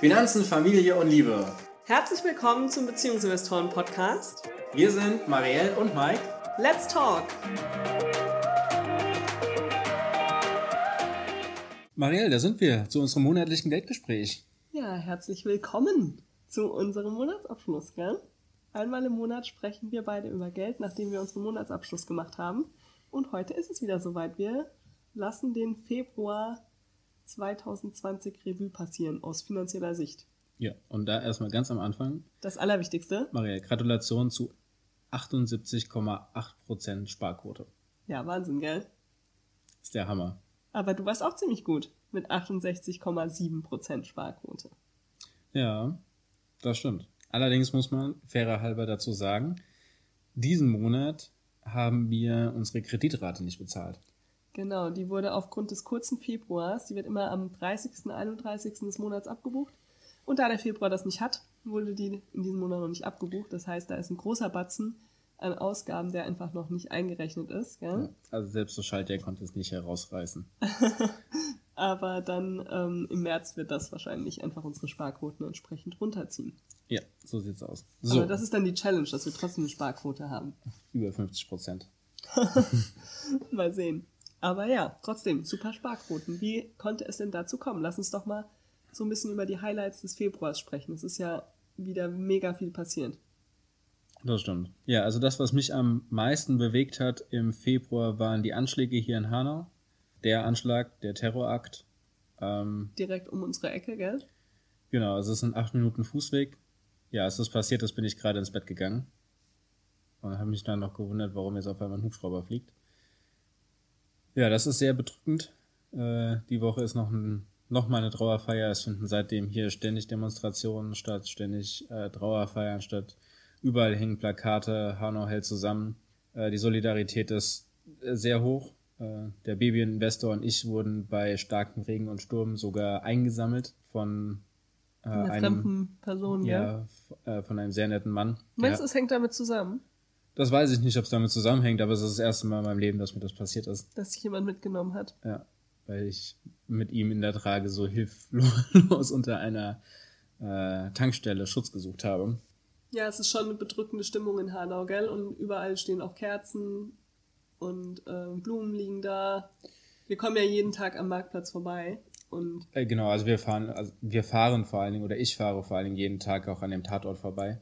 Finanzen, Familie und Liebe. Herzlich willkommen zum Beziehungsinvestoren Podcast. Wir sind Marielle und Mike. Let's talk! Marielle, da sind wir zu unserem monatlichen Geldgespräch. Ja, herzlich willkommen zu unserem Monatsabschluss, gell? Einmal im Monat sprechen wir beide über Geld, nachdem wir unseren Monatsabschluss gemacht haben. Und heute ist es wieder soweit. Wir lassen den Februar 2020 Revue passieren aus finanzieller Sicht. Ja, und da erstmal ganz am Anfang. Das Allerwichtigste. Marielle, Gratulation zu 78,8% Sparquote. Ja, Wahnsinn, gell? Ist der Hammer. Aber du warst auch ziemlich gut mit 68,7% Sparquote. Ja, das stimmt. Allerdings muss man fairer halber dazu sagen, diesen Monat haben wir unsere Kreditrate nicht bezahlt. Genau, die wurde aufgrund des kurzen Februars, die wird immer am 30., 31. des Monats abgebucht. Und da der Februar das nicht hat, wurde die in diesem Monat noch nicht abgebucht. Das heißt, da ist ein großer Batzen an Ausgaben, der einfach noch nicht eingerechnet ist. Ja, also selbst der Schalter konnte es nicht herausreißen. Aber dann ähm, im März wird das wahrscheinlich einfach unsere Sparquoten entsprechend runterziehen. Ja, so sieht's aus. So. Aber das ist dann die Challenge, dass wir trotzdem eine Sparquote haben. Über 50 Prozent. mal sehen. Aber ja, trotzdem, super Sparquoten. Wie konnte es denn dazu kommen? Lass uns doch mal so ein bisschen über die Highlights des Februars sprechen. Es ist ja wieder mega viel passiert. Das stimmt. Ja, also das, was mich am meisten bewegt hat im Februar, waren die Anschläge hier in Hanau. Der Anschlag, der Terrorakt. Ähm, Direkt um unsere Ecke, gell? Genau, also es ist ein acht Minuten Fußweg. Ja, als das passiert ist, bin ich gerade ins Bett gegangen. Und habe mich dann noch gewundert, warum jetzt auf einmal ein Hubschrauber fliegt. Ja, das ist sehr bedrückend. Äh, die Woche ist noch, ein, noch mal eine Trauerfeier. Es finden seitdem hier ständig Demonstrationen statt, ständig äh, Trauerfeiern statt. Überall hängen Plakate, Hanau hält zusammen. Äh, die Solidarität ist äh, sehr hoch. Äh, der Babyinvestor und ich wurden bei starkem Regen und Sturm sogar eingesammelt von äh, einer einem, fremden Person, ja. ja. Von einem sehr netten Mann. Meinst du, es hängt damit zusammen? Das weiß ich nicht, ob es damit zusammenhängt, aber es ist das erste Mal in meinem Leben, dass mir das passiert ist. Dass sich jemand mitgenommen hat. Ja, weil ich mit ihm in der Trage so hilflos unter einer äh, Tankstelle Schutz gesucht habe. Ja, es ist schon eine bedrückende Stimmung in Hanau, gell? Und überall stehen auch Kerzen und äh, Blumen liegen da. Wir kommen ja jeden Tag am Marktplatz vorbei. Und äh, genau, also wir fahren, also wir fahren vor allen Dingen, oder ich fahre vor allen Dingen jeden Tag auch an dem Tatort vorbei.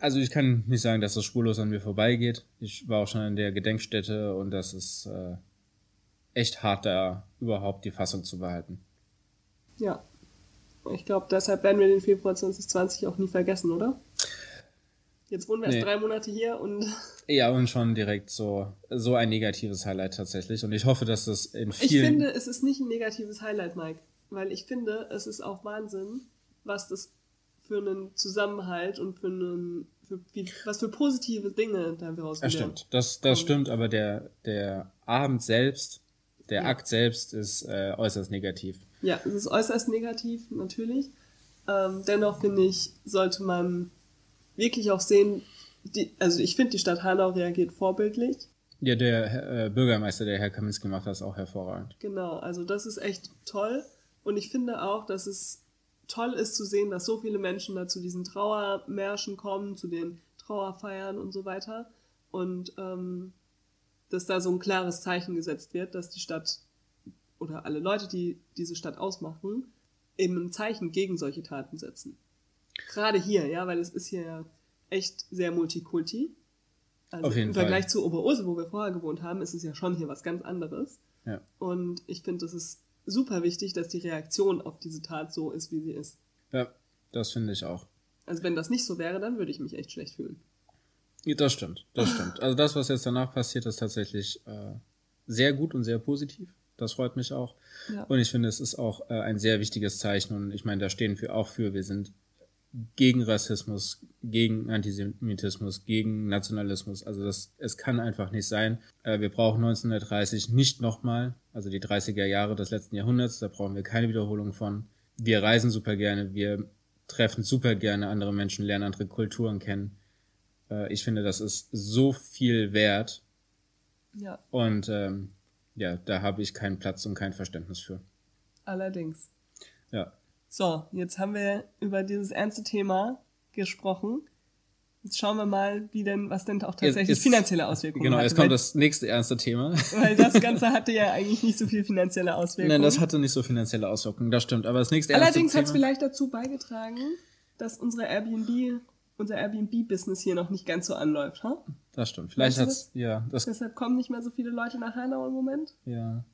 Also ich kann nicht sagen, dass das spurlos an mir vorbeigeht. Ich war auch schon in der Gedenkstätte und das ist äh, echt hart, da überhaupt die Fassung zu behalten. Ja. Ich glaube, deshalb werden wir den Februar 2020 auch nie vergessen, oder? Jetzt wohnen wir nee. erst drei Monate hier und. Ja, und schon direkt so, so ein negatives Highlight tatsächlich. Und ich hoffe, dass das in vielen. Ich finde, es ist nicht ein negatives Highlight, Mike. Weil ich finde, es ist auch Wahnsinn, was das für einen Zusammenhalt und für einen, für, wie, was für positive Dinge da raus Das stimmt. Das, das stimmt, aber der, der Abend selbst, der ja. Akt selbst ist äh, äußerst negativ. Ja, es ist äußerst negativ, natürlich. Ähm, dennoch finde ich, sollte man wirklich auch sehen, die, also ich finde, die Stadt Hanau reagiert vorbildlich. Ja, der äh, Bürgermeister, der Herr Kaminski, macht das auch hervorragend. Genau, also das ist echt toll. Und ich finde auch, dass es toll ist zu sehen, dass so viele Menschen da zu diesen Trauermärschen kommen, zu den Trauerfeiern und so weiter. Und ähm, dass da so ein klares Zeichen gesetzt wird, dass die Stadt oder alle Leute, die diese Stadt ausmachen, eben ein Zeichen gegen solche Taten setzen. Gerade hier, ja, weil es ist hier echt sehr multikulti. Also Auf jeden Im Vergleich Fall. zu Oberursel, wo wir vorher gewohnt haben, ist es ja schon hier was ganz anderes. Ja. Und ich finde, das ist super wichtig, dass die Reaktion auf diese Tat so ist, wie sie ist. Ja, das finde ich auch. Also wenn das nicht so wäre, dann würde ich mich echt schlecht fühlen. Ja, das stimmt, das stimmt. Also das, was jetzt danach passiert, ist tatsächlich äh, sehr gut und sehr positiv. Das freut mich auch. Ja. Und ich finde, es ist auch äh, ein sehr wichtiges Zeichen. Und ich meine, da stehen wir auch für. Wir sind gegen Rassismus, gegen Antisemitismus, gegen Nationalismus. Also das, es kann einfach nicht sein. Äh, wir brauchen 1930 nicht nochmal, also die 30er Jahre des letzten Jahrhunderts, da brauchen wir keine Wiederholung von. Wir reisen super gerne, wir treffen super gerne andere Menschen, lernen andere Kulturen kennen. Äh, ich finde, das ist so viel wert. Ja. Und ähm, ja, da habe ich keinen Platz und kein Verständnis für. Allerdings. Ja. So, jetzt haben wir über dieses ernste Thema gesprochen. Jetzt schauen wir mal, wie denn, was denn auch tatsächlich jetzt, finanzielle Auswirkungen genau, hat. Genau, jetzt kommt das nächste ernste Thema. Weil das Ganze hatte ja eigentlich nicht so viel finanzielle Auswirkungen. Nein, das hatte nicht so finanzielle Auswirkungen, das stimmt. Aber das nächste ernste Allerdings hat es vielleicht dazu beigetragen, dass unsere Airbnb, unser Airbnb-Business hier noch nicht ganz so anläuft, ha? Das stimmt. Vielleicht hat es, ja. Das Deshalb kommen nicht mehr so viele Leute nach Hanau im Moment. Ja.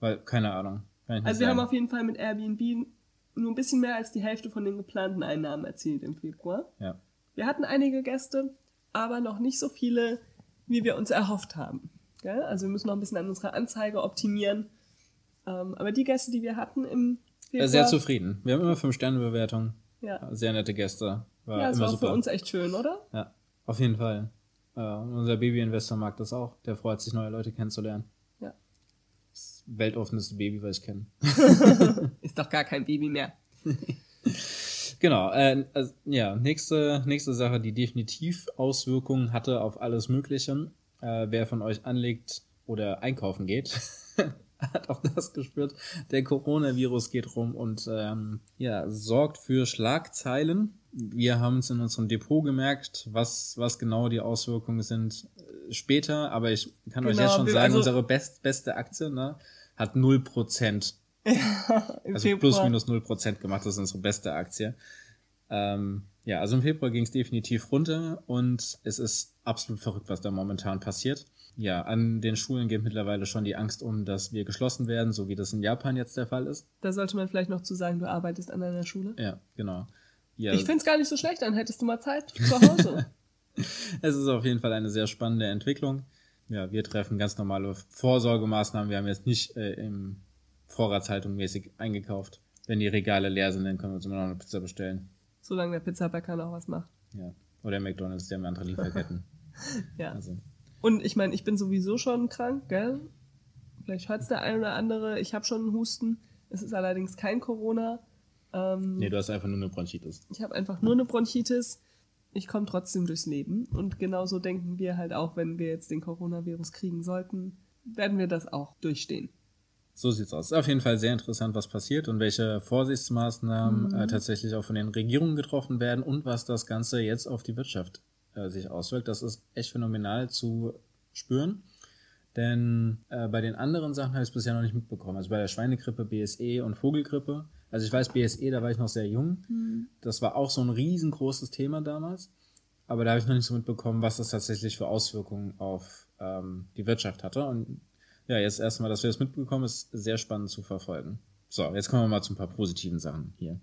Weil, keine Ahnung. Also wir sagen. haben auf jeden Fall mit Airbnb nur ein bisschen mehr als die Hälfte von den geplanten Einnahmen erzielt im Februar. Ja. Wir hatten einige Gäste, aber noch nicht so viele, wie wir uns erhofft haben. Gell? Also wir müssen noch ein bisschen an unserer Anzeige optimieren. Ähm, aber die Gäste, die wir hatten im Februar... Sehr zufrieden. Wir haben immer 5-Sterne-Bewertungen. Ja. Sehr nette Gäste. War ja, das war super. für uns echt schön, oder? Ja, auf jeden Fall. Äh, unser Baby-Investor mag das auch. Der freut sich, neue Leute kennenzulernen. Ja. Das weltoffenste Baby, was ich kenne. Ist doch gar kein Baby mehr. Genau, äh, also, ja, nächste, nächste Sache, die definitiv Auswirkungen hatte auf alles Mögliche. Äh, wer von euch anlegt oder einkaufen geht, hat auch das gespürt. Der Coronavirus geht rum und ähm, ja, sorgt für Schlagzeilen. Wir haben es in unserem Depot gemerkt, was, was genau die Auswirkungen sind äh, später, aber ich kann genau, euch jetzt schon sagen, also, unsere best, beste Aktie ne, hat 0% ja, im also Februar. plus minus 0% gemacht, das ist unsere beste Aktie. Ähm, ja, also im Februar ging es definitiv runter und es ist absolut verrückt, was da momentan passiert. Ja, an den Schulen geht mittlerweile schon die Angst um, dass wir geschlossen werden, so wie das in Japan jetzt der Fall ist. Da sollte man vielleicht noch zu sagen, du arbeitest an einer Schule. Ja, genau. Ja. Ich finde es gar nicht so schlecht, dann hättest du mal Zeit zu Hause. es ist auf jeden Fall eine sehr spannende Entwicklung. Ja, wir treffen ganz normale Vorsorgemaßnahmen. Wir haben jetzt nicht äh, im Vorratshaltung mäßig eingekauft. Wenn die Regale leer sind, dann können wir uns immer noch eine Pizza bestellen. Solange der Pizzabäcker noch was macht. Ja. Oder McDonalds, die haben andere Lieferketten. ja. Also. Und ich meine, ich bin sowieso schon krank, gell? Vielleicht hört der ein oder andere. Ich habe schon einen Husten. Es ist allerdings kein Corona. Ähm, nee, du hast einfach nur eine Bronchitis. Ich habe einfach nur eine Bronchitis. Ich komme trotzdem durchs Leben. Und genauso denken wir halt auch, wenn wir jetzt den Coronavirus kriegen sollten, werden wir das auch durchstehen. So sieht's aus. Ist auf jeden Fall sehr interessant, was passiert und welche Vorsichtsmaßnahmen mhm. äh, tatsächlich auch von den Regierungen getroffen werden und was das Ganze jetzt auf die Wirtschaft äh, sich auswirkt. Das ist echt phänomenal zu spüren. Denn äh, bei den anderen Sachen habe ich es bisher noch nicht mitbekommen. Also bei der Schweinegrippe, BSE und Vogelgrippe. Also ich weiß, BSE, da war ich noch sehr jung. Mhm. Das war auch so ein riesengroßes Thema damals. Aber da habe ich noch nicht so mitbekommen, was das tatsächlich für Auswirkungen auf ähm, die Wirtschaft hatte. Und ja, jetzt erstmal, dass wir das mitbekommen, ist sehr spannend zu verfolgen. So, jetzt kommen wir mal zu ein paar positiven Sachen hier.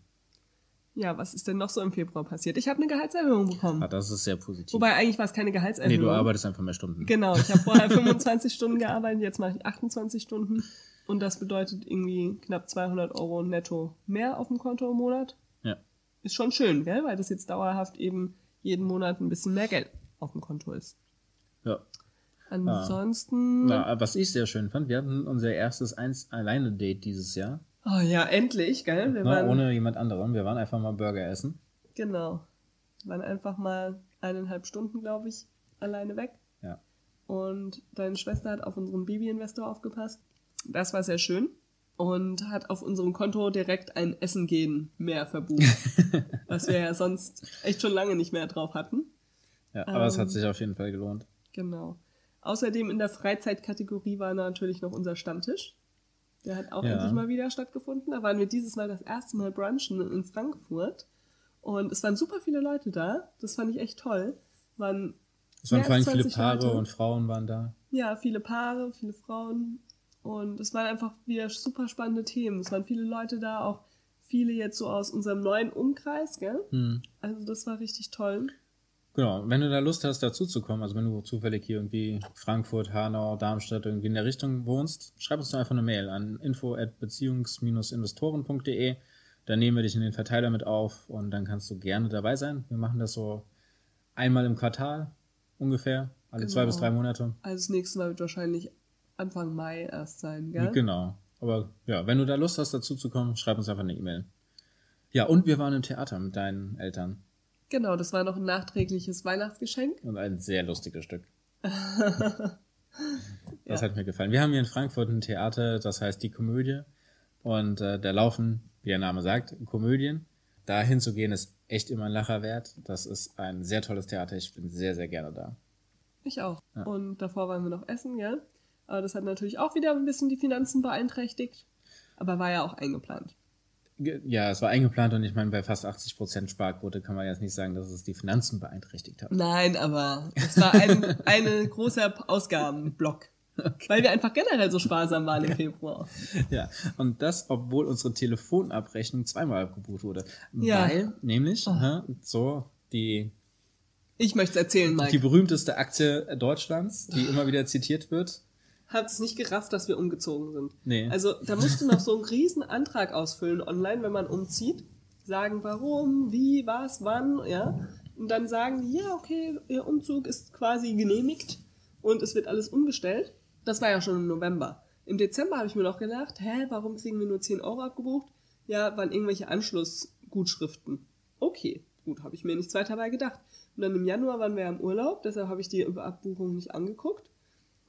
Ja, was ist denn noch so im Februar passiert? Ich habe eine Gehaltserhöhung bekommen. Ah, das ist sehr positiv. Wobei eigentlich war es keine Gehaltserhöhung. Nee, du arbeitest einfach mehr Stunden. Genau, ich habe vorher 25 Stunden gearbeitet, jetzt mache ich 28 Stunden. Und das bedeutet irgendwie knapp 200 Euro netto mehr auf dem Konto im Monat. Ja. Ist schon schön, gell? Weil das jetzt dauerhaft eben jeden Monat ein bisschen mehr Geld auf dem Konto ist. Ja. Ansonsten. Na, was ich sehr schön fand, wir hatten unser erstes Eins-Alleine-Date dieses Jahr. Oh ja, endlich, gell? Wir Na, waren, ohne jemand anderen. Wir waren einfach mal Burger essen. Genau. Wir waren einfach mal eineinhalb Stunden, glaube ich, alleine weg. Ja. Und deine Schwester hat auf unserem Baby-Investor aufgepasst. Das war sehr schön. Und hat auf unserem Konto direkt ein Essen gehen mehr verbucht. was wir ja sonst echt schon lange nicht mehr drauf hatten. Ja, aber ähm, es hat sich auf jeden Fall gelohnt. Genau. Außerdem in der Freizeitkategorie war natürlich noch unser Stammtisch. Der hat auch ja. endlich mal wieder stattgefunden. Da waren wir dieses Mal das erste Mal brunchen in Frankfurt. Und es waren super viele Leute da. Das fand ich echt toll. Waren es waren vor allem viele Paare Leute. und Frauen waren da. Ja, viele Paare, viele Frauen. Und es waren einfach wieder super spannende Themen. Es waren viele Leute da, auch viele jetzt so aus unserem neuen Umkreis, gell? Hm. Also das war richtig toll. Genau, wenn du da Lust hast, dazu zu kommen, also wenn du zufällig hier irgendwie Frankfurt, Hanau, Darmstadt irgendwie in der Richtung wohnst, schreib uns doch einfach eine Mail an info@beziehungs-investoren.de. Dann nehmen wir dich in den Verteiler mit auf und dann kannst du gerne dabei sein. Wir machen das so einmal im Quartal ungefähr, alle genau. zwei bis drei Monate. Also das nächste Mal wird wahrscheinlich Anfang Mai erst sein, gell? Genau. Aber ja, wenn du da Lust hast, dazu zu kommen, schreib uns einfach eine E-Mail. Ja, und wir waren im Theater mit deinen Eltern. Genau, das war noch ein nachträgliches Weihnachtsgeschenk. Und ein sehr lustiges Stück. das ja. hat mir gefallen. Wir haben hier in Frankfurt ein Theater, das heißt Die Komödie. Und äh, da laufen wie der Name sagt, Komödien. Da hinzugehen ist echt immer ein Lacher wert. Das ist ein sehr tolles Theater. Ich bin sehr, sehr gerne da. Ich auch. Ja. Und davor waren wir noch essen, ja. Aber das hat natürlich auch wieder ein bisschen die Finanzen beeinträchtigt. Aber war ja auch eingeplant. Ja, es war eingeplant und ich meine, bei fast 80% Sparquote kann man jetzt nicht sagen, dass es die Finanzen beeinträchtigt hat. Nein, aber es war ein eine großer Ausgabenblock. Okay. Weil wir einfach generell so sparsam waren im Februar. Ja, und das, obwohl unsere Telefonabrechnung zweimal abgebucht wurde. Ja. Weil, nämlich, oh. so, die. Ich möchte es erzählen, Mike. Die berühmteste Aktie Deutschlands, die immer wieder zitiert wird, hat es nicht gerafft, dass wir umgezogen sind. Nee. Also da musst du noch so einen riesen Antrag ausfüllen online, wenn man umzieht. Sagen, warum, wie, was, wann, ja. Und dann sagen die, ja, okay, ihr Umzug ist quasi genehmigt und es wird alles umgestellt. Das war ja schon im November. Im Dezember habe ich mir noch gedacht, hä, warum kriegen wir nur 10 Euro abgebucht? Ja, waren irgendwelche Anschlussgutschriften. Okay, gut, habe ich mir nichts weiter dabei gedacht. Und dann im Januar waren wir im Urlaub, deshalb habe ich die Abbuchung nicht angeguckt.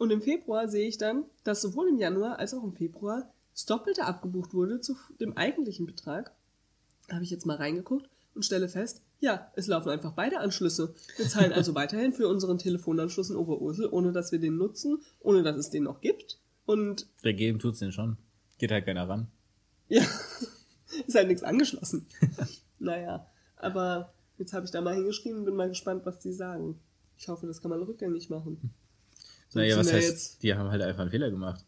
Und im Februar sehe ich dann, dass sowohl im Januar als auch im Februar das Doppelte abgebucht wurde zu dem eigentlichen Betrag. Da habe ich jetzt mal reingeguckt und stelle fest, ja, es laufen einfach beide Anschlüsse. Wir zahlen also weiterhin für unseren Telefonanschluss in Oberursel, ohne dass wir den nutzen, ohne dass es den noch gibt. Und der geben tut's den schon. Geht halt keiner ran. Ja, ist halt nichts angeschlossen. naja, aber jetzt habe ich da mal hingeschrieben und bin mal gespannt, was die sagen. Ich hoffe, das kann man rückgängig machen. Naja, was heißt, jetzt? die haben halt einfach einen Fehler gemacht.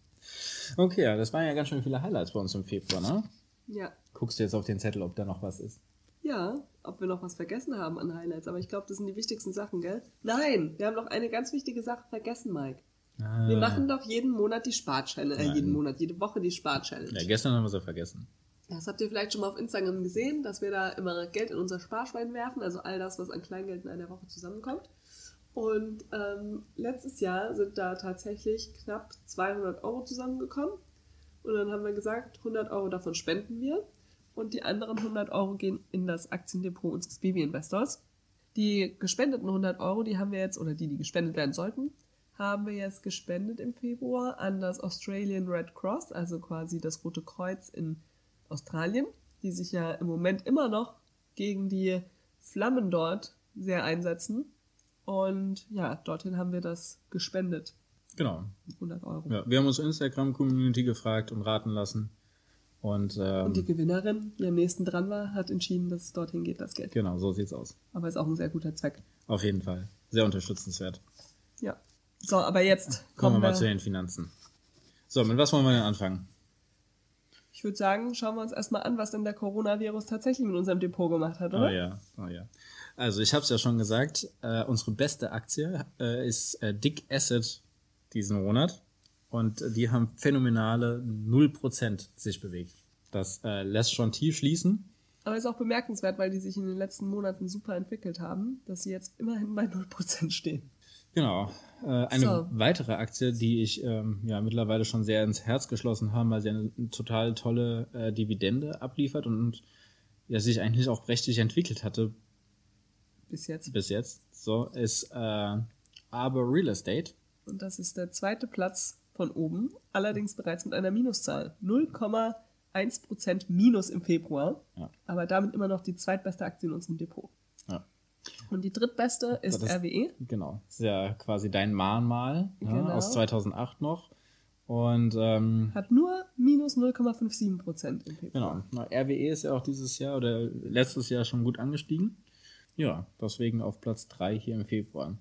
Okay, ja, das waren ja ganz schön viele Highlights bei uns im Februar, ne? Ja. Guckst du jetzt auf den Zettel, ob da noch was ist? Ja, ob wir noch was vergessen haben an Highlights, aber ich glaube, das sind die wichtigsten Sachen, gell? Nein, wir haben noch eine ganz wichtige Sache vergessen, Mike. Ah. Wir machen doch jeden Monat die Sparchallenge, äh, jeden Monat, jede Woche die Sparchallenge. Ja, gestern haben wir sie vergessen. Das habt ihr vielleicht schon mal auf Instagram gesehen, dass wir da immer Geld in unser Sparschwein werfen, also all das, was an Kleingeld in einer Woche zusammenkommt. Und ähm, letztes Jahr sind da tatsächlich knapp 200 Euro zusammengekommen. Und dann haben wir gesagt, 100 Euro davon spenden wir. Und die anderen 100 Euro gehen in das Aktiendepot unseres Baby-Investors. Die gespendeten 100 Euro, die haben wir jetzt, oder die, die gespendet werden sollten, haben wir jetzt gespendet im Februar an das Australian Red Cross, also quasi das Rote Kreuz in Australien, die sich ja im Moment immer noch gegen die Flammen dort sehr einsetzen. Und ja, dorthin haben wir das gespendet. Genau. 100 Euro. Ja, wir haben uns Instagram-Community gefragt und raten lassen. Und, ähm, und die Gewinnerin, die am nächsten dran war, hat entschieden, dass es dorthin geht, das Geld. Genau, so sieht's aus. Aber ist auch ein sehr guter Zweck. Auf jeden Fall. Sehr unterstützenswert. Ja. So, aber jetzt kommen, kommen wir mal zu den Finanzen. So, mit was wollen wir denn anfangen? Ich würde sagen, schauen wir uns erstmal an, was denn der Coronavirus tatsächlich mit unserem Depot gemacht hat, oder? Oh ja, oh ja. Also ich habe es ja schon gesagt, äh, unsere beste Aktie äh, ist äh, Dick Asset diesen Monat und die haben phänomenale 0% sich bewegt. Das äh, lässt schon tief schließen. Aber ist auch bemerkenswert, weil die sich in den letzten Monaten super entwickelt haben, dass sie jetzt immerhin bei 0% stehen. Genau. Äh, eine so. weitere Aktie, die ich ähm, ja mittlerweile schon sehr ins Herz geschlossen habe, weil sie eine, total tolle äh, Dividende abliefert und, und ja sich eigentlich auch prächtig entwickelt hatte, bis jetzt. Bis jetzt. So ist äh, Aber Real Estate. Und das ist der zweite Platz von oben, allerdings bereits mit einer Minuszahl. 0,1% Minus im Februar, ja. aber damit immer noch die zweitbeste Aktie in unserem Depot. Und die drittbeste ist, ist RWE. Genau, ist ja quasi dein Mahnmal genau. ja, aus 2008 noch. Und ähm, hat nur minus 0,57 Prozent im Februar. Genau. RWE ist ja auch dieses Jahr oder letztes Jahr schon gut angestiegen. Ja, deswegen auf Platz 3 hier im Februar.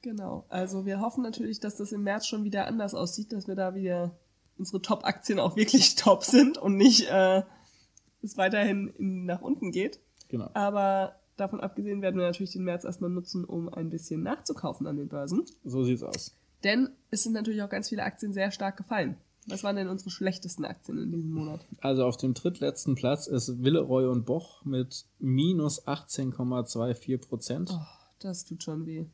Genau, also wir hoffen natürlich, dass das im März schon wieder anders aussieht, dass wir da wieder unsere Top-Aktien auch wirklich top sind und nicht äh, es weiterhin in, nach unten geht. Genau. Aber davon abgesehen werden wir natürlich den März erstmal nutzen, um ein bisschen nachzukaufen an den Börsen. So sieht's aus. Denn es sind natürlich auch ganz viele Aktien sehr stark gefallen. Was waren denn unsere schlechtesten Aktien in diesem Monat? Also auf dem drittletzten Platz ist Willeroy und Boch mit minus 18,24 Prozent. Oh, das tut schon weh.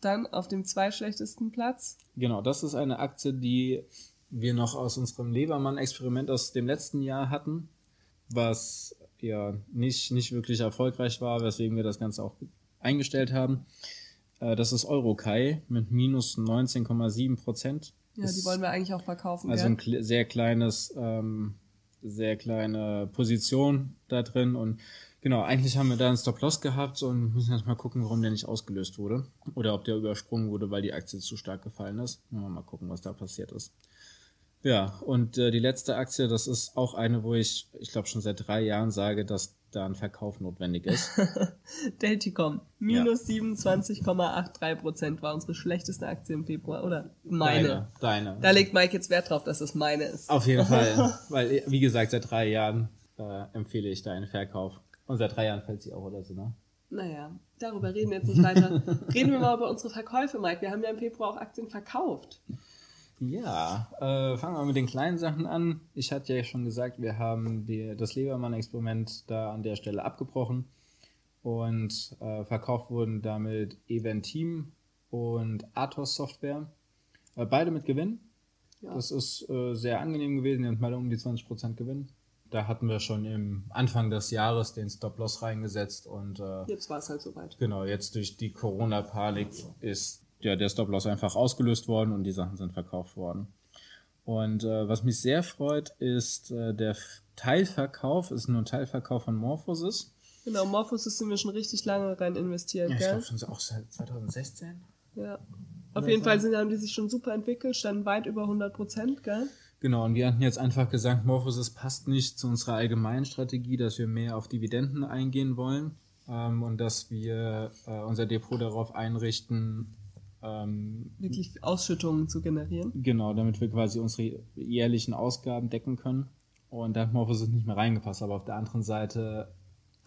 Dann auf dem zweitschlechtesten Platz. Genau, das ist eine Aktie, die wir noch aus unserem Lebermann-Experiment aus dem letzten Jahr hatten, was ja nicht, nicht wirklich erfolgreich war, weswegen wir das Ganze auch eingestellt haben. Äh, das ist Eurokai mit minus 19,7 Prozent. Ja, die wollen wir eigentlich auch verkaufen. Also gell? ein sehr kleines ähm, sehr kleine Position da drin und genau, eigentlich haben wir da einen Stop-Loss gehabt und müssen jetzt mal gucken, warum der nicht ausgelöst wurde oder ob der übersprungen wurde, weil die Aktie zu stark gefallen ist. Mal gucken, was da passiert ist. Ja, und äh, die letzte Aktie, das ist auch eine, wo ich, ich glaube schon seit drei Jahren sage, dass da ein Verkauf notwendig ist. Delticom, minus ja. 27,83 Prozent war unsere schlechteste Aktie im Februar, oder meine. Deine, deine. Da legt Mike jetzt Wert drauf, dass es meine ist. Auf jeden Fall, weil, wie gesagt, seit drei Jahren äh, empfehle ich da einen Verkauf. Und seit drei Jahren fällt sie auch oder so, ne? Naja, darüber reden wir jetzt nicht weiter. reden wir mal über unsere Verkäufe, Mike. Wir haben ja im Februar auch Aktien verkauft. Ja, äh, fangen wir mit den kleinen Sachen an. Ich hatte ja schon gesagt, wir haben die, das Lebermann-Experiment da an der Stelle abgebrochen und äh, verkauft wurden damit Eventeam und Athos Software. Äh, beide mit Gewinn. Ja. Das ist äh, sehr angenehm gewesen, die haben beide um die 20% Gewinn. Da hatten wir schon im Anfang des Jahres den Stop-Loss reingesetzt und äh, jetzt war es halt soweit. Genau, jetzt durch die Corona-Panik ist ja, der Stop-Loss einfach ausgelöst worden und die Sachen sind verkauft worden. Und äh, was mich sehr freut, ist äh, der Teilverkauf, ist nur ein Teilverkauf von Morphosis. Genau, Morphosis sind wir schon richtig lange rein investiert, ja? Ich glaube schon auch seit 2016. Ja. Auf jeden so. Fall sind, haben die sich schon super entwickelt, standen weit über 100 Prozent, gell? Genau, und wir hatten jetzt einfach gesagt, Morphosis passt nicht zu unserer allgemeinen Strategie, dass wir mehr auf Dividenden eingehen wollen ähm, und dass wir äh, unser Depot darauf einrichten, ähm, wirklich Ausschüttungen zu generieren. Genau, damit wir quasi unsere jährlichen Ausgaben decken können. Und da hat Morphosis nicht mehr reingepasst, aber auf der anderen Seite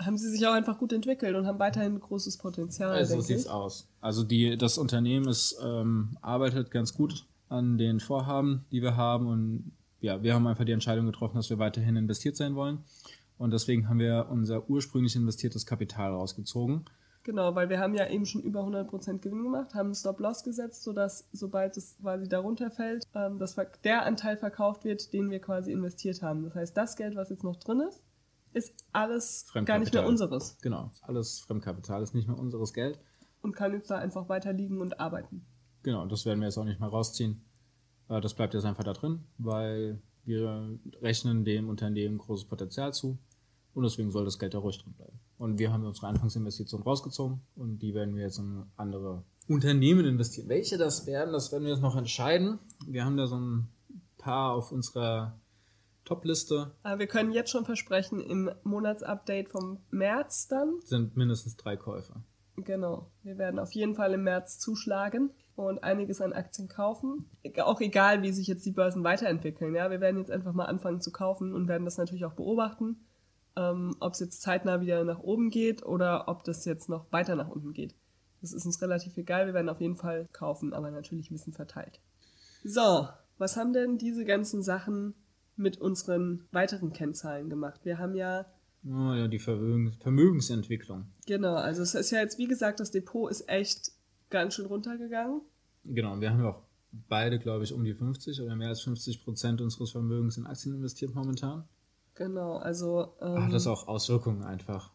haben sie sich auch einfach gut entwickelt und haben weiterhin großes Potenzial. Also so sieht's ich. aus. Also die, das Unternehmen ist, ähm, arbeitet ganz gut an den Vorhaben, die wir haben und ja, wir haben einfach die Entscheidung getroffen, dass wir weiterhin investiert sein wollen und deswegen haben wir unser ursprünglich investiertes Kapital rausgezogen Genau, weil wir haben ja eben schon über 100% Gewinn gemacht, haben einen Stop-Loss gesetzt, sodass sobald es quasi darunter fällt, ähm, dass der Anteil verkauft wird, den wir quasi investiert haben. Das heißt, das Geld, was jetzt noch drin ist, ist alles gar nicht mehr unseres. Genau, alles Fremdkapital ist nicht mehr unseres Geld. Und kann jetzt da einfach weiter liegen und arbeiten. Genau, das werden wir jetzt auch nicht mehr rausziehen. Äh, das bleibt jetzt einfach da drin, weil wir rechnen dem Unternehmen großes Potenzial zu und deswegen soll das Geld da ruhig drin bleiben. Und wir haben unsere Anfangsinvestition rausgezogen und die werden wir jetzt in andere Unternehmen investieren. Welche das werden, das werden wir jetzt noch entscheiden. Wir haben da so ein paar auf unserer Top-Liste. Aber wir können jetzt schon versprechen, im Monatsupdate vom März dann sind mindestens drei Käufer. Genau. Wir werden auf jeden Fall im März zuschlagen und einiges an Aktien kaufen. Auch egal, wie sich jetzt die Börsen weiterentwickeln. Ja, wir werden jetzt einfach mal anfangen zu kaufen und werden das natürlich auch beobachten ähm, ob es jetzt zeitnah wieder nach oben geht oder ob das jetzt noch weiter nach unten geht. Das ist uns relativ egal, wir werden auf jeden Fall kaufen, aber natürlich ein bisschen verteilt. So, was haben denn diese ganzen Sachen mit unseren weiteren Kennzahlen gemacht? Wir haben ja. Oh ja, die Vermögens Vermögensentwicklung. Genau, also es ist ja jetzt, wie gesagt, das Depot ist echt ganz schön runtergegangen. Genau, wir haben ja auch beide, glaube ich, um die 50 oder mehr als 50 Prozent unseres Vermögens in Aktien investiert momentan. Genau, also. Ähm, Hat das auch Auswirkungen einfach?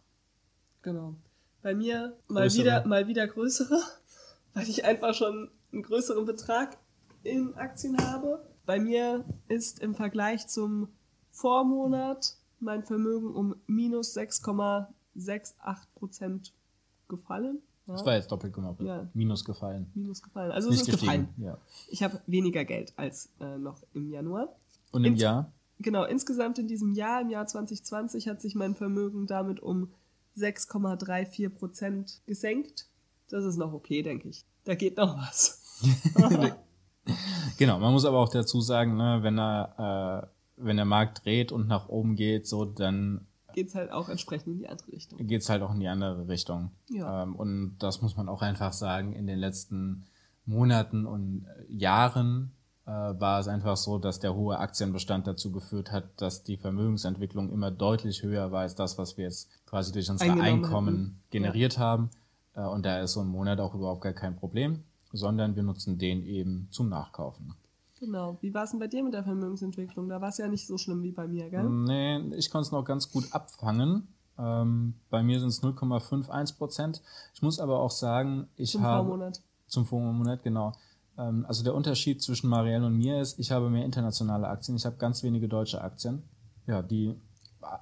Genau. Bei mir mal wieder, mal wieder größere, weil ich einfach schon einen größeren Betrag in Aktien habe. Bei mir ist im Vergleich zum Vormonat mein Vermögen um minus 6,68 Prozent gefallen. Ja. Das war jetzt doppelt gemoppelt. Ja. Minus gefallen. Minus gefallen. Also Nicht es ist gestiegen. gefallen. Ja. Ich habe weniger Geld als äh, noch im Januar. Und im Ins Jahr? Genau, insgesamt in diesem Jahr, im Jahr 2020, hat sich mein Vermögen damit um 6,34 Prozent gesenkt. Das ist noch okay, denke ich. Da geht noch was. genau, man muss aber auch dazu sagen, ne, wenn er, äh, wenn der Markt dreht und nach oben geht, so dann geht es halt auch entsprechend in die andere Richtung. Geht es halt auch in die andere Richtung. Ja. Ähm, und das muss man auch einfach sagen, in den letzten Monaten und Jahren war es einfach so, dass der hohe Aktienbestand dazu geführt hat, dass die Vermögensentwicklung immer deutlich höher war als das, was wir jetzt quasi durch unser Einkommen hatten. generiert ja. haben. Äh, und da ist so ein Monat auch überhaupt gar kein Problem, sondern wir nutzen den eben zum Nachkaufen. Genau. Wie war es denn bei dir mit der Vermögensentwicklung? Da war es ja nicht so schlimm wie bei mir, gell? Nee, ich konnte es noch ganz gut abfangen. Ähm, bei mir sind es 0,51 Prozent. Ich muss aber auch sagen, ich habe... Zum Vormonat. Zum Vormonat, genau. Ähm, also der Unterschied zwischen Marielle und mir ist, ich habe mehr internationale Aktien, ich habe ganz wenige deutsche Aktien. Ja, die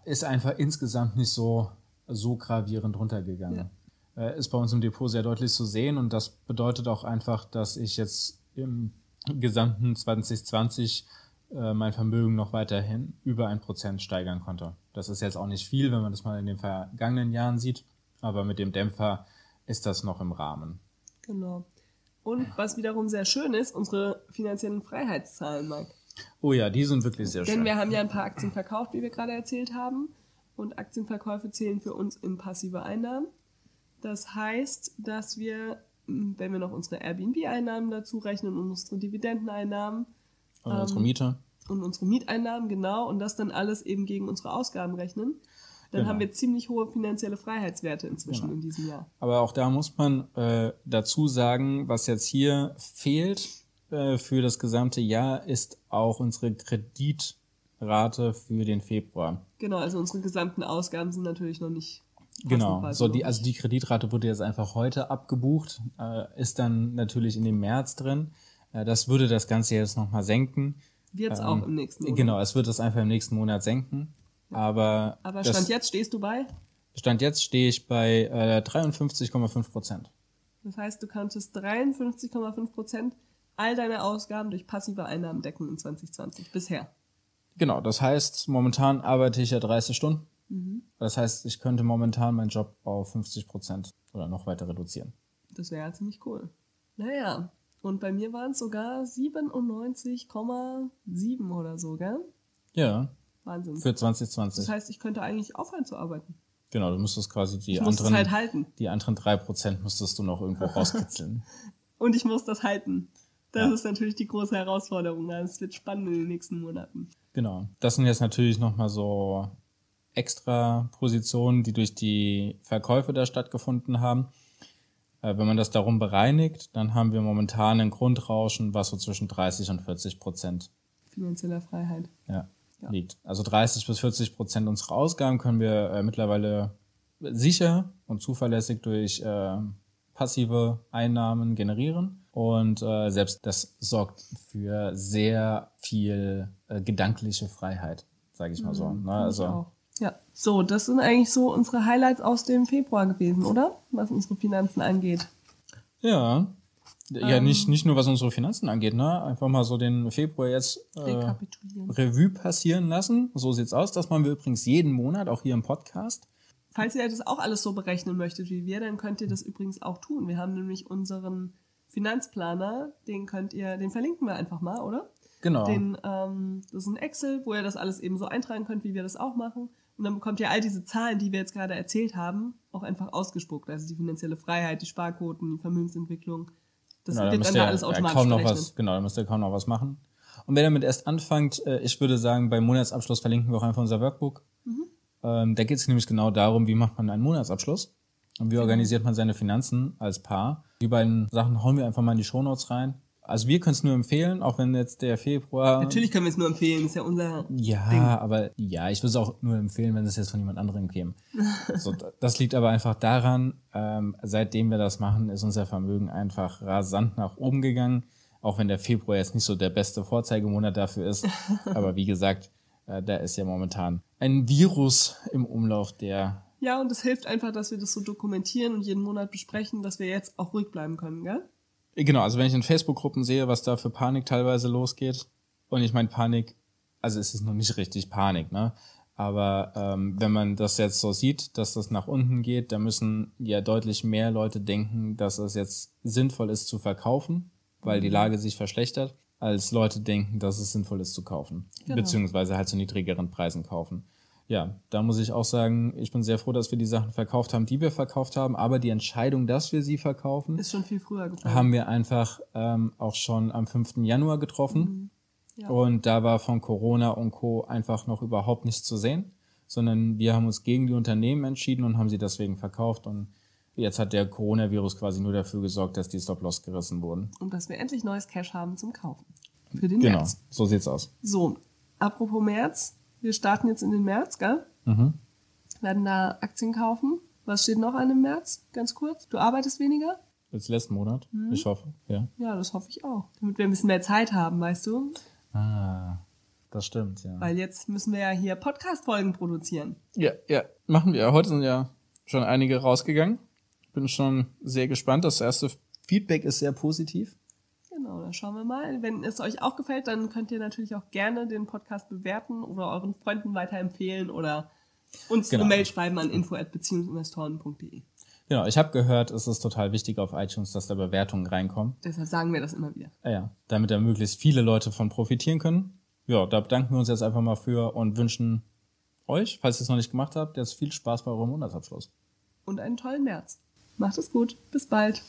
ist einfach insgesamt nicht so, so gravierend runtergegangen. Ja. Äh, ist bei uns im Depot sehr deutlich zu sehen und das bedeutet auch einfach, dass ich jetzt im gesamten 2020 äh, mein Vermögen noch weiterhin über ein Prozent steigern konnte. Das ist jetzt auch nicht viel, wenn man das mal in den vergangenen Jahren sieht, aber mit dem Dämpfer ist das noch im Rahmen. Genau. Und was wiederum sehr schön ist, unsere finanziellen Freiheitszahlen, Mike. Oh ja, die sind wirklich sehr Denn schön. Denn wir haben ja ein paar Aktien verkauft, wie wir gerade erzählt haben. Und Aktienverkäufe zählen für uns in passive Einnahmen. Das heißt, dass wir, wenn wir noch unsere Airbnb-Einnahmen dazu rechnen und unsere Dividendeneinnahmen. Und ähm, unsere Miete. Und unsere Mieteinnahmen, genau. Und das dann alles eben gegen unsere Ausgaben rechnen. Dann genau. haben wir ziemlich hohe finanzielle Freiheitswerte inzwischen genau. in diesem Jahr. Aber auch da muss man äh, dazu sagen, was jetzt hier fehlt, äh, für das gesamte Jahr ist auch unsere Kreditrate für den Februar. Genau, also unsere gesamten Ausgaben sind natürlich noch nicht. Genau, so die, also die Kreditrate wurde jetzt einfach heute abgebucht, äh, ist dann natürlich in dem März drin. Äh, das würde das Ganze jetzt nochmal senken. Wird es ähm, auch im nächsten Monat. Genau, es wird es einfach im nächsten Monat senken. Aber, Aber Stand jetzt stehst du bei? Stand jetzt stehe ich bei äh, 53,5 Prozent. Das heißt, du könntest 53,5 Prozent all deine Ausgaben durch passive Einnahmen decken in 2020 bisher. Genau, das heißt, momentan arbeite ich ja 30 Stunden. Mhm. Das heißt, ich könnte momentan meinen Job auf 50 Prozent oder noch weiter reduzieren. Das wäre ja ziemlich cool. Naja, und bei mir waren es sogar 97,7 oder so, gell? Ja. Wahnsinn. Für 2020. Das heißt, ich könnte eigentlich aufhören zu arbeiten. Genau, du müsstest quasi die anderen. Halt halten. Die anderen 3% müsstest du noch irgendwo rauskitzeln. und ich muss das halten. Das ja. ist natürlich die große Herausforderung. Es wird spannend in den nächsten Monaten. Genau. Das sind jetzt natürlich nochmal so extra Positionen, die durch die Verkäufe da stattgefunden haben. Äh, wenn man das darum bereinigt, dann haben wir momentan ein Grundrauschen, was so zwischen 30 und 40 Prozent finanzieller Freiheit ja, ja. liegt. Also 30 bis 40 Prozent unserer Ausgaben können wir äh, mittlerweile sicher und zuverlässig durch äh, passive Einnahmen generieren. Und äh, selbst das sorgt für sehr viel äh, gedankliche Freiheit, sage ich mal so. Mhm, ne? Also, ja, so, das sind eigentlich so unsere Highlights aus dem Februar gewesen, oder? Was unsere Finanzen angeht. Ja. Ja, ähm, nicht, nicht nur was unsere Finanzen angeht, ne? Einfach mal so den Februar jetzt äh, Revue passieren lassen. So sieht's aus. Das machen wir übrigens jeden Monat, auch hier im Podcast. Falls ihr das auch alles so berechnen möchtet wie wir, dann könnt ihr das übrigens auch tun. Wir haben nämlich unseren Finanzplaner, den könnt ihr, den verlinken wir einfach mal, oder? Genau. Den, ähm, das ist ein Excel, wo ihr das alles eben so eintragen könnt, wie wir das auch machen. Und dann bekommt ihr all diese Zahlen, die wir jetzt gerade erzählt haben, auch einfach ausgespuckt. Also die finanzielle Freiheit, die Sparquoten, die Vermögensentwicklung. Das genau, wird dann da alles automatisch kaum noch was, Genau, da müsst ihr kaum noch was machen. Und wer damit erst anfängt, äh, ich würde sagen, beim Monatsabschluss verlinken wir auch einfach unser Workbook. Mhm. Ähm, da geht es nämlich genau darum, wie macht man einen Monatsabschluss und wie genau. organisiert man seine Finanzen als Paar. Die beiden Sachen hauen wir einfach mal in die Shownotes rein. Also wir können es nur empfehlen, auch wenn jetzt der Februar. Natürlich können wir es nur empfehlen, ist ja unser. Ja, Ding. aber ja, ich würde es auch nur empfehlen, wenn es jetzt von jemand anderem käme. so, das liegt aber einfach daran, ähm, seitdem wir das machen, ist unser Vermögen einfach rasant nach oben gegangen. Auch wenn der Februar jetzt nicht so der beste Vorzeigemonat dafür ist. aber wie gesagt, äh, da ist ja momentan ein Virus im Umlauf, der ja, und es hilft einfach, dass wir das so dokumentieren und jeden Monat besprechen, dass wir jetzt auch ruhig bleiben können, gell? Genau, also wenn ich in Facebook-Gruppen sehe, was da für Panik teilweise losgeht, und ich meine Panik, also es ist noch nicht richtig Panik, ne? Aber ähm, wenn man das jetzt so sieht, dass das nach unten geht, dann müssen ja deutlich mehr Leute denken, dass es jetzt sinnvoll ist zu verkaufen, weil die mhm. Lage sich verschlechtert, als Leute denken, dass es sinnvoll ist zu kaufen. Genau. Beziehungsweise halt zu niedrigeren Preisen kaufen ja, da muss ich auch sagen, ich bin sehr froh, dass wir die Sachen verkauft haben, die wir verkauft haben. Aber die Entscheidung, dass wir sie verkaufen, ist schon viel früher gefallen. Haben wir einfach ähm, auch schon am 5. Januar getroffen. Mhm. Ja. Und da war von Corona und Co. einfach noch überhaupt nichts zu sehen, sondern wir haben uns gegen die Unternehmen entschieden und haben sie deswegen verkauft. Und jetzt hat der Coronavirus quasi nur dafür gesorgt, dass die Stop-Loss gerissen wurden. Und dass wir endlich neues Cash haben zum Kaufen. Für den genau, März. so sieht's aus. So, apropos März, wir starten jetzt in den März, gell? Mhm. Werden da Aktien kaufen. Was steht noch an im März? Ganz kurz. Du arbeitest weniger? Als letzten Monat. Mhm. Ich hoffe, ja. Ja, das hoffe ich auch. Damit wir ein bisschen mehr Zeit haben, weißt du? Ah. Das stimmt, ja. Weil jetzt müssen wir ja hier Podcast-Folgen produzieren. Ja, ja, machen wir. Heute sind ja schon einige rausgegangen. Bin schon sehr gespannt. Das erste Feedback ist sehr positiv. Dann schauen wir mal. Wenn es euch auch gefällt, dann könnt ihr natürlich auch gerne den Podcast bewerten oder euren Freunden weiterempfehlen oder uns genau. eine Mail schreiben an info@beziehungsinvestoren.de. Genau, ich habe gehört, es ist total wichtig auf iTunes, dass da Bewertungen reinkommen. Deshalb sagen wir das immer wieder. Ja, ja, damit da möglichst viele Leute von profitieren können. Ja, da bedanken wir uns jetzt einfach mal für und wünschen euch, falls ihr es noch nicht gemacht habt, jetzt viel Spaß bei eurem Monatsabschluss. Und einen tollen März. Macht es gut. Bis bald.